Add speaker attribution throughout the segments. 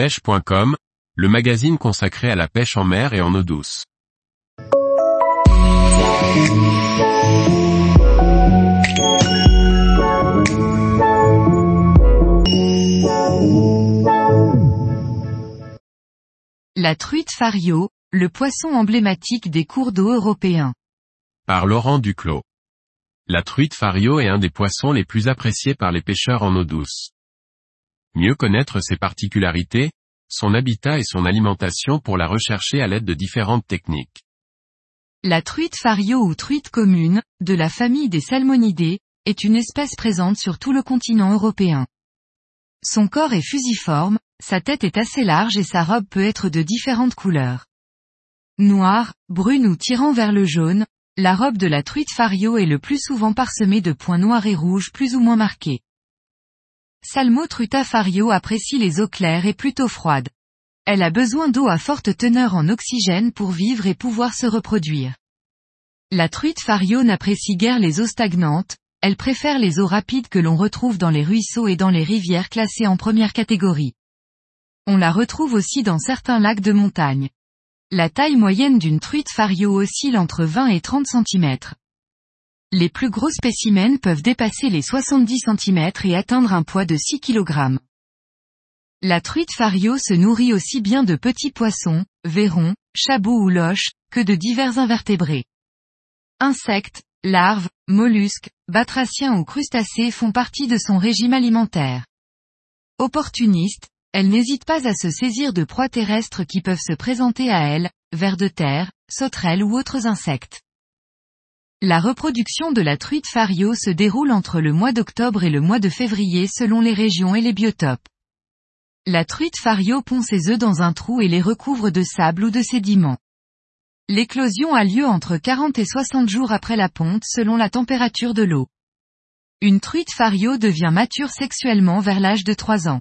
Speaker 1: pêche.com, le magazine consacré à la pêche en mer et en eau douce.
Speaker 2: La truite fario, le poisson emblématique des cours d'eau européens.
Speaker 1: Par Laurent Duclos. La truite fario est un des poissons les plus appréciés par les pêcheurs en eau douce. Mieux connaître ses particularités, son habitat et son alimentation pour la rechercher à l'aide de différentes techniques.
Speaker 2: La truite fario ou truite commune, de la famille des salmonidés, est une espèce présente sur tout le continent européen. Son corps est fusiforme, sa tête est assez large et sa robe peut être de différentes couleurs. Noire, brune ou tirant vers le jaune, la robe de la truite fario est le plus souvent parsemée de points noirs et rouges plus ou moins marqués. Salmo truta fario apprécie les eaux claires et plutôt froides. Elle a besoin d'eau à forte teneur en oxygène pour vivre et pouvoir se reproduire. La truite fario n'apprécie guère les eaux stagnantes, elle préfère les eaux rapides que l'on retrouve dans les ruisseaux et dans les rivières classées en première catégorie. On la retrouve aussi dans certains lacs de montagne. La taille moyenne d'une truite fario oscille entre 20 et 30 cm. Les plus gros spécimens peuvent dépasser les 70 cm et atteindre un poids de 6 kg. La truite fario se nourrit aussi bien de petits poissons, verrons, chabots ou loches, que de divers invertébrés. Insectes, larves, mollusques, batraciens ou crustacés font partie de son régime alimentaire. Opportuniste, elle n'hésite pas à se saisir de proies terrestres qui peuvent se présenter à elle, vers de terre, sauterelles ou autres insectes. La reproduction de la truite fario se déroule entre le mois d'octobre et le mois de février selon les régions et les biotopes. La truite fario pond ses œufs dans un trou et les recouvre de sable ou de sédiments. L'éclosion a lieu entre 40 et 60 jours après la ponte selon la température de l'eau. Une truite fario devient mature sexuellement vers l'âge de 3 ans.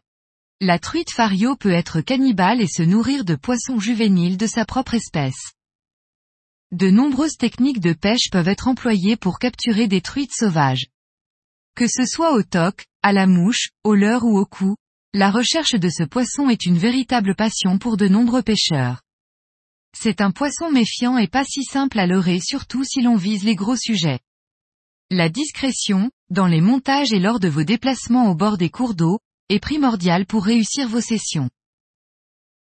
Speaker 2: La truite fario peut être cannibale et se nourrir de poissons juvéniles de sa propre espèce. De nombreuses techniques de pêche peuvent être employées pour capturer des truites sauvages. Que ce soit au toc, à la mouche, au leurre ou au cou, la recherche de ce poisson est une véritable passion pour de nombreux pêcheurs. C'est un poisson méfiant et pas si simple à leurrer surtout si l'on vise les gros sujets. La discrétion, dans les montages et lors de vos déplacements au bord des cours d'eau, est primordial pour réussir vos sessions.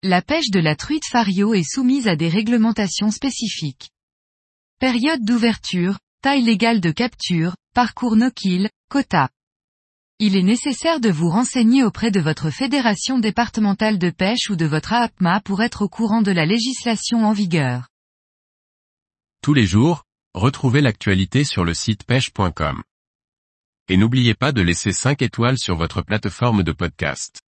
Speaker 2: La pêche de la truite fario est soumise à des réglementations spécifiques. Période d'ouverture, taille légale de capture, parcours no-kill, quota. Il est nécessaire de vous renseigner auprès de votre fédération départementale de pêche ou de votre AAPMA pour être au courant de la législation en vigueur.
Speaker 1: Tous les jours, retrouvez l'actualité sur le site pêche.com. Et n'oubliez pas de laisser 5 étoiles sur votre plateforme de podcast.